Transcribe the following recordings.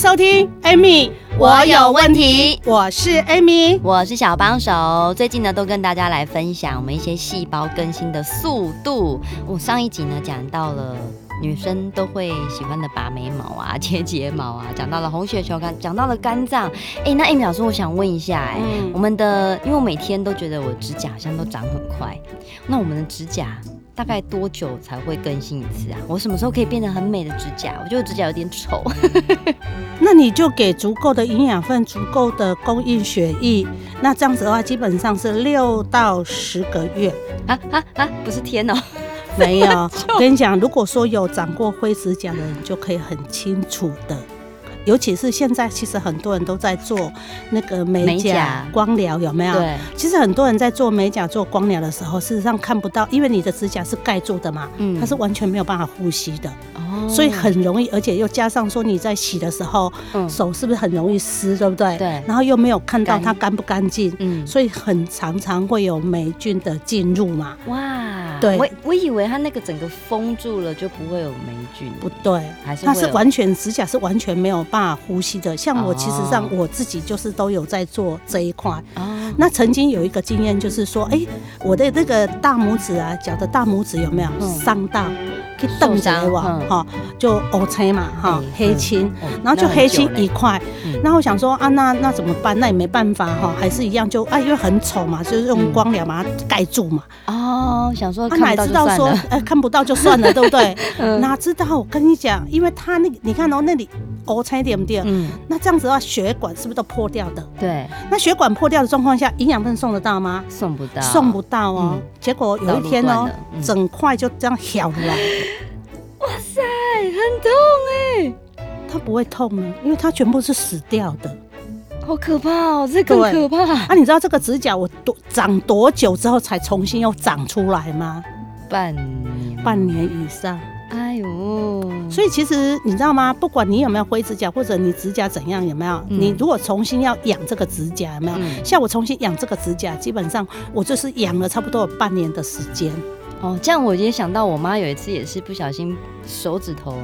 收听，Amy，我有问题。我是 Amy，我是小帮手。最近呢，都跟大家来分享我们一些细胞更新的速度。我上一集呢，讲到了女生都会喜欢的拔眉毛啊、切睫毛啊，讲到了红血球，肝 讲到了肝脏。哎，那 Amy 老师，我想问一下，哎、嗯，我们的，因为我每天都觉得我指甲好像都长很快，那我们的指甲。大概多久才会更新一次啊？我什么时候可以变得很美的指甲？我觉得指甲有点丑。那你就给足够的营养分，足够的供应血液。那这样子的话，基本上是六到十个月。啊啊啊！不是天哦，没有。我跟你讲，如果说有长过灰指甲的人，就可以很清楚的。尤其是现在，其实很多人都在做那个美甲光疗，有没有？对。其实很多人在做美甲做光疗的时候，事实上看不到，因为你的指甲是盖住的嘛，嗯，它是完全没有办法呼吸的，哦，所以很容易，而且又加上说你在洗的时候，嗯，手是不是很容易湿，对不对？对。然后又没有看到它干不干净，嗯，所以很常常会有霉菌的进入嘛。哇。对。我我以为它那个整个封住了就不会有霉菌，不对，还是它是完全指甲是完全没有。办法呼吸的，像我其实上我自己就是都有在做这一块。哦，那曾经有一个经验就是说，哎，我的那个大拇指啊，脚的大拇指有没有伤到？去瞪着我哈，就乌青嘛哈，黑青，然后就黑青一块。然后我想说啊，那那怎么办？那也没办法哈，还是一样就啊，因为很丑嘛，就是用光疗把它盖住嘛。哦，想说，他哪知道说，哎，看不到就算了，对不对？哪知道？我跟你讲，因为他那个，你看哦，那里乌青点不点？嗯，那这样子的话，血管是不是都破掉的？对。那血管破掉的状况下，营养分送得到吗？送不到，送不到哦。结果有一天哦，整块就这样挑出来。哇塞，很痛哎！它不会痛呢，因为它全部是死掉的，好可怕哦，这更可怕。啊，你知道这个指甲我多长多久之后才重新又长出来吗？半年，半年以上。哎呦，所以其实你知道吗？不管你有没有灰指甲，或者你指甲怎样，有没有？嗯、你如果重新要养这个指甲，有没有？嗯、像我重新养这个指甲，基本上我就是养了差不多有半年的时间。哦，这样我也想到，我妈有一次也是不小心手指头，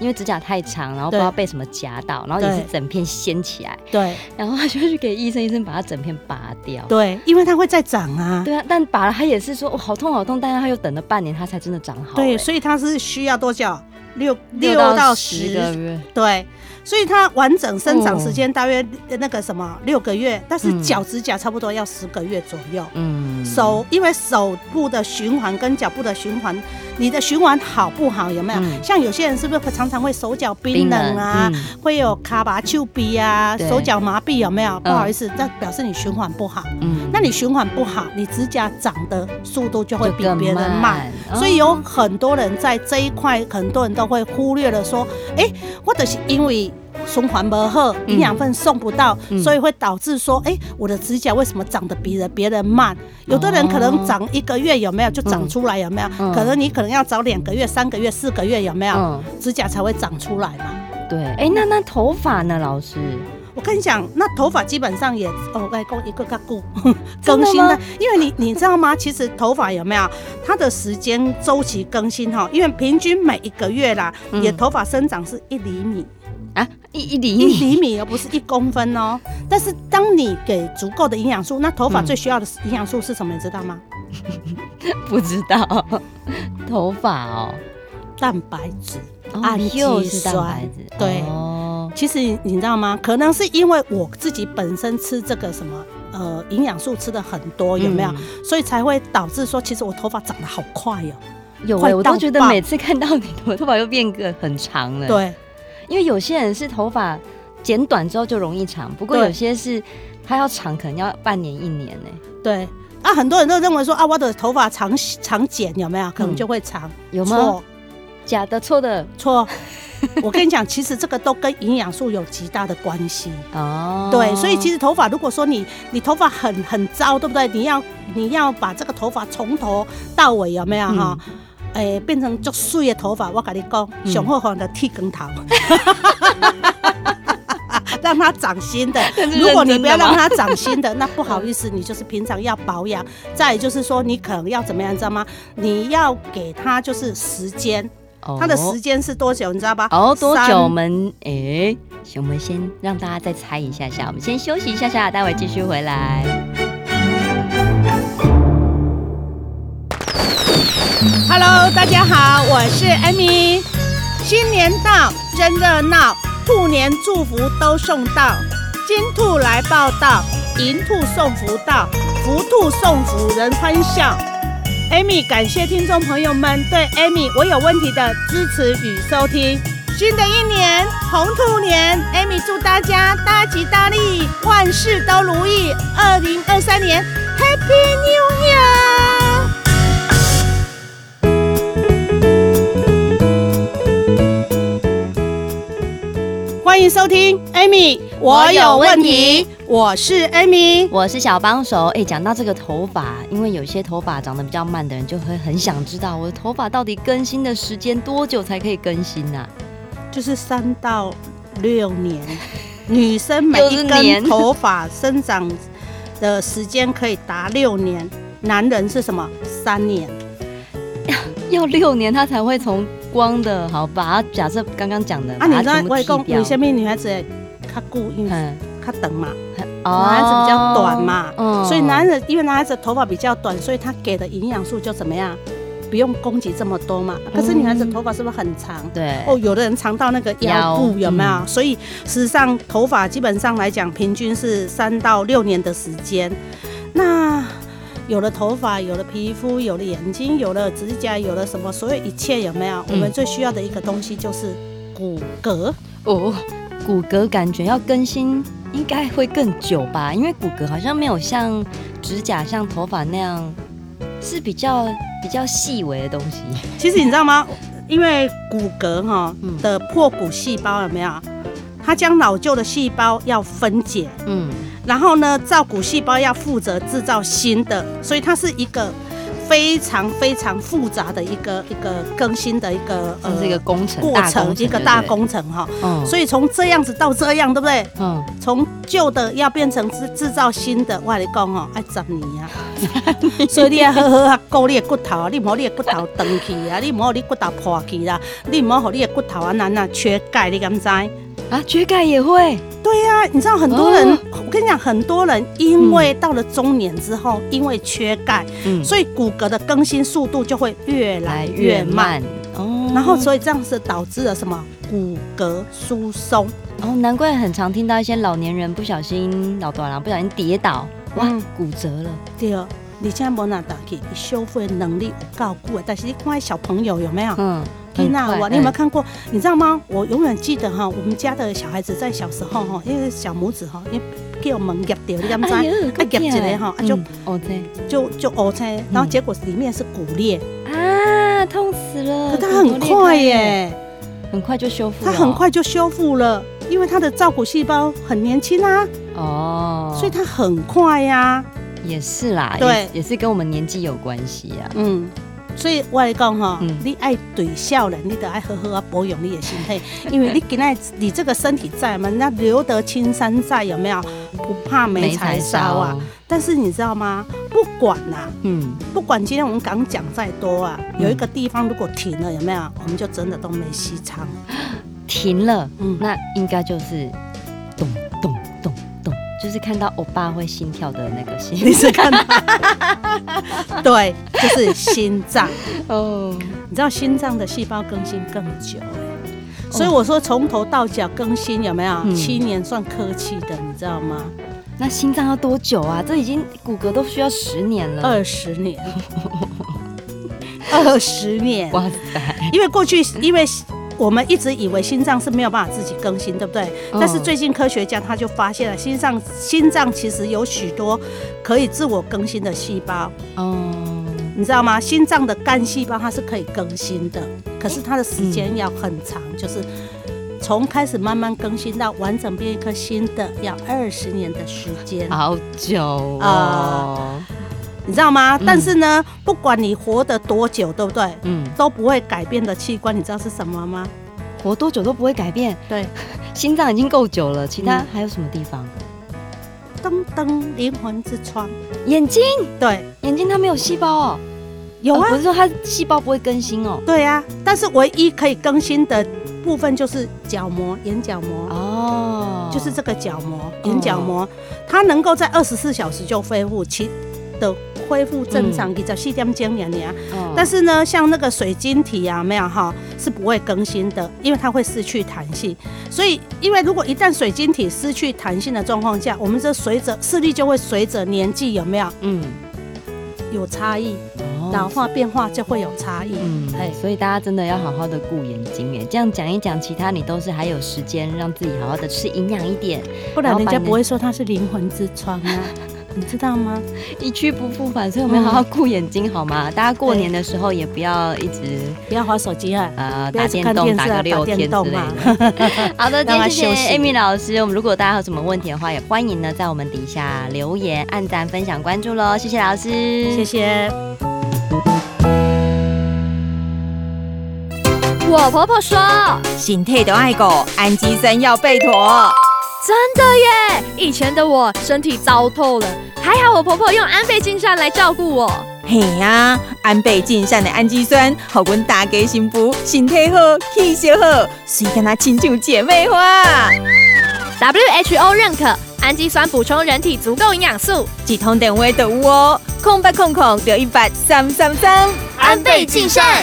因为指甲太长，然后不知道被什么夹到，然后也是整片掀起来。对，然后他就去给医生，医生把它整片拔掉。对，因为它会再长啊。对啊，但拔了他也是说，哦，好痛好痛，但是他又等了半年，他才真的长好。对，所以他是需要多久？六六到十个月。对。所以它完整生长时间大约那个什么六个月，但是脚趾甲差不多要十个月左右。嗯，手因为手部的循环跟脚部的循环，你的循环好不好？有没有？像有些人是不是常常会手脚冰冷啊？会有卡巴丘比啊，手脚麻痹有没有？不好意思，这表示你循环不好。嗯，那你循环不好，你指甲长的速度就会比别人慢。所以有很多人在这一块，很多人都会忽略了说，哎，或者是因为。循环不好，营养分送不到，嗯、所以会导致说，哎、欸，我的指甲为什么长得比人别人慢？有的人可能长一个月有没有就长出来有没有？嗯、可能你可能要长两个月、三个月、四个月有没有？嗯、指甲才会长出来嘛？对，哎、欸，那那头发呢，老师？我跟你讲，那头发基本上也哦，外公一个个固 更新的，因为你你知道吗？其实头发有没有它的时间周期更新哈？因为平均每一个月啦，你的头发生长是一厘米。啊，一一厘米，一厘米而不是一公分哦。但是当你给足够的营养素，那头发最需要的营养素是什么？你知道吗？不知道。头发哦，蛋白质、氨基酸。对。哦。其实你知道吗？可能是因为我自己本身吃这个什么呃营养素吃的很多，有没有？所以才会导致说，其实我头发长得好快哦。有哎，我都觉得每次看到你，我头发又变个很长了。对。因为有些人是头发剪短之后就容易长，不过有些是他要长，可能要半年一年呢。对啊，很多人都认为说啊，我的头发长长剪有没有可能就会长？有吗？错，假的，错的，错。我跟你讲，其实这个都跟营养素有极大的关系哦。对，所以其实头发，如果说你你头发很很糟，对不对？你要你要把这个头发从头到尾有没有哈？哎、嗯欸，变成就碎的头发，我跟你讲，上好好的剃光头。让它长新的。如果你不要让它长新的，那不好意思，你就是平常要保养。再就是说，你可能要怎么样，你知道吗？你要给它就是时间，它的时间是多久，你知道吧？哦，多久？我们哎，我们先让大家再猜一下下，我们先休息一下下，待会继续回来。Hello，大家好，我是 Amy。新年到，真热闹。兔年祝福都送到，金兔来报到，银兔送福到，福兔送福人欢笑。Amy 感谢听众朋友们对 Amy 我有问题的支持与收听。新的一年红兔年，Amy 祝大家大吉大利，万事都如意。二零二三年 Happy New Year！收听 Amy，我有问题。我是 Amy，我是小帮手。哎，讲到这个头发，因为有些头发长得比较慢的人，就会很想知道我的头发到底更新的时间多久才可以更新呢？就是三到六年。女生每一根头发生长的时间可以达六年，男人是什么？三年。要六年，他才会从。光的好，把它假设刚刚讲的，啊，你知道外公有些面女孩子她固因为她等嘛，男孩子比较短嘛，嗯，所以男人因为男孩子头发比较短，所以他给的营养素就怎么样，不用供给这么多嘛。可是女孩子头发是不是很长？对，哦，有的人长到那个腰部有没有？所以事实上头发基本上来讲，平均是三到六年的时间。那有了头发，有了皮肤，有了眼睛，有了指甲，有了什么，所有一切有没有？嗯、我们最需要的一个东西就是骨骼哦。骨骼感觉要更新应该会更久吧？因为骨骼好像没有像指甲、像头发那样是比较比较细微的东西。其实你知道吗？因为骨骼哈的破骨细胞有没有？它将老旧的细胞要分解。嗯。然后呢，造骨细胞要负责制造新的，所以它是一个非常非常复杂的一个一个更新的一个呃这个工程过程，一个大工程哈。嗯。所以从这样子到这样，对不对？嗯。从旧的要变成制制造新的，我跟你讲哦，爱十年啊。所以你要好好啊，顾你的骨头啊，你唔好你的骨头断去啊，你唔好你骨头破去啦，你唔好你的骨头啊，那那缺钙，你敢知？啊，缺钙也会。对呀、啊，你知道很多人，哦、我跟你讲，很多人因为到了中年之后，嗯、因为缺钙，嗯、所以骨骼的更新速度就会越来越慢。哦，然后所以这样子导致了什么？骨骼疏松。哦，难怪很常听到一些老年人不小心老大人不小心跌倒，哇，嗯、骨折了。对哦，你现在没拿打去，你修复的能力不够固，但是你看小朋友有没有？嗯。天哪，我你有没有看过？你知道吗？我永远记得哈，我们家的小孩子在小时候哈，因为小拇指哈，因为给我们夹掉，你知不知？啊夹起来哈，就就就凹开，然后结果里面是骨裂啊，痛死了！可它很快耶，很快就修复，它很快就修复了，因为它的造骨细胞很年轻啊，哦，所以它很快呀，也是啦，对，也是跟我们年纪有关系呀，嗯。所以我来讲哈，你爱对少人，你得爱好好啊保养你的身体，因为你现在你这个身体在嘛，那留得青山在有没有？不怕没柴烧啊。但是你知道吗？不管呐，嗯，不管今天我们刚讲再多啊，有一个地方如果停了有没有？我们就真的都没戏唱。停了，嗯，那应该就是咚咚咚。就是看到欧巴会心跳的那个心，你是看到？对，就是心脏哦。你知道心脏的细胞更新更久哎，所以我说从头到脚更新有没有？七年算客气的，你知道吗？那心脏要多久啊？这已经骨骼都需要十年了，二十年，二十年，哇塞！因为过去因为。我们一直以为心脏是没有办法自己更新，对不对？哦、但是最近科学家他就发现了，心脏心脏其实有许多可以自我更新的细胞。哦，你知道吗？心脏的干细胞它是可以更新的，可是它的时间要很长，嗯、就是从开始慢慢更新到完整变一颗新的，要二十年的时间，好久哦、呃。你知道吗？嗯、但是呢，不管你活得多久，对不对？嗯，都不会改变的器官，你知道是什么吗？活多久都不会改变？对，心脏已经够久了，其他还有什么地方？噔噔，灵魂之窗，眼睛。对，眼睛它没有细胞哦。有啊，不是说它细胞不会更新哦。对啊，但是唯一可以更新的部分就是角膜，眼角膜哦，就是这个角膜，眼角膜，它能够在二十四小时就恢复其的。恢复正常，比较细点经年年。但是呢，像那个水晶体啊，没有哈，是不会更新的，因为它会失去弹性。所以，因为如果一旦水晶体失去弹性的状况下，我们这随着视力就会随着年纪有没有？嗯，有差异，老化变化就会有差异。嗯，哎，所以大家真的要好好的顾眼睛哎。这样讲一讲，其他你都是还有时间让自己好好的吃营养一点，不然人家不会说它是灵魂之窗啊。你知道吗？一去不复返，所以我们要好好顾眼睛，好吗？大家过年的时候也不要一直不要划手机啊，呃，打电动打个六天之类的。好的，谢谢 Amy 老师。我们如果大家有什么问题的话，也欢迎呢在我们底下留言、按赞、分享、关注喽。谢谢老师，谢谢。我婆婆说，心态都爱狗，氨基酸要备妥。真的耶！以前的我身体糟透了，还好我婆婆用安倍晋善来照顾我。嘿呀，安倍晋善的氨基酸，好阮大家幸福，身体好，气色好，所以跟他亲像姐妹花。WHO 认可氨基酸补充人体足够营养素，几通电话就有哦，空八空空六一百三三三，安倍晋善。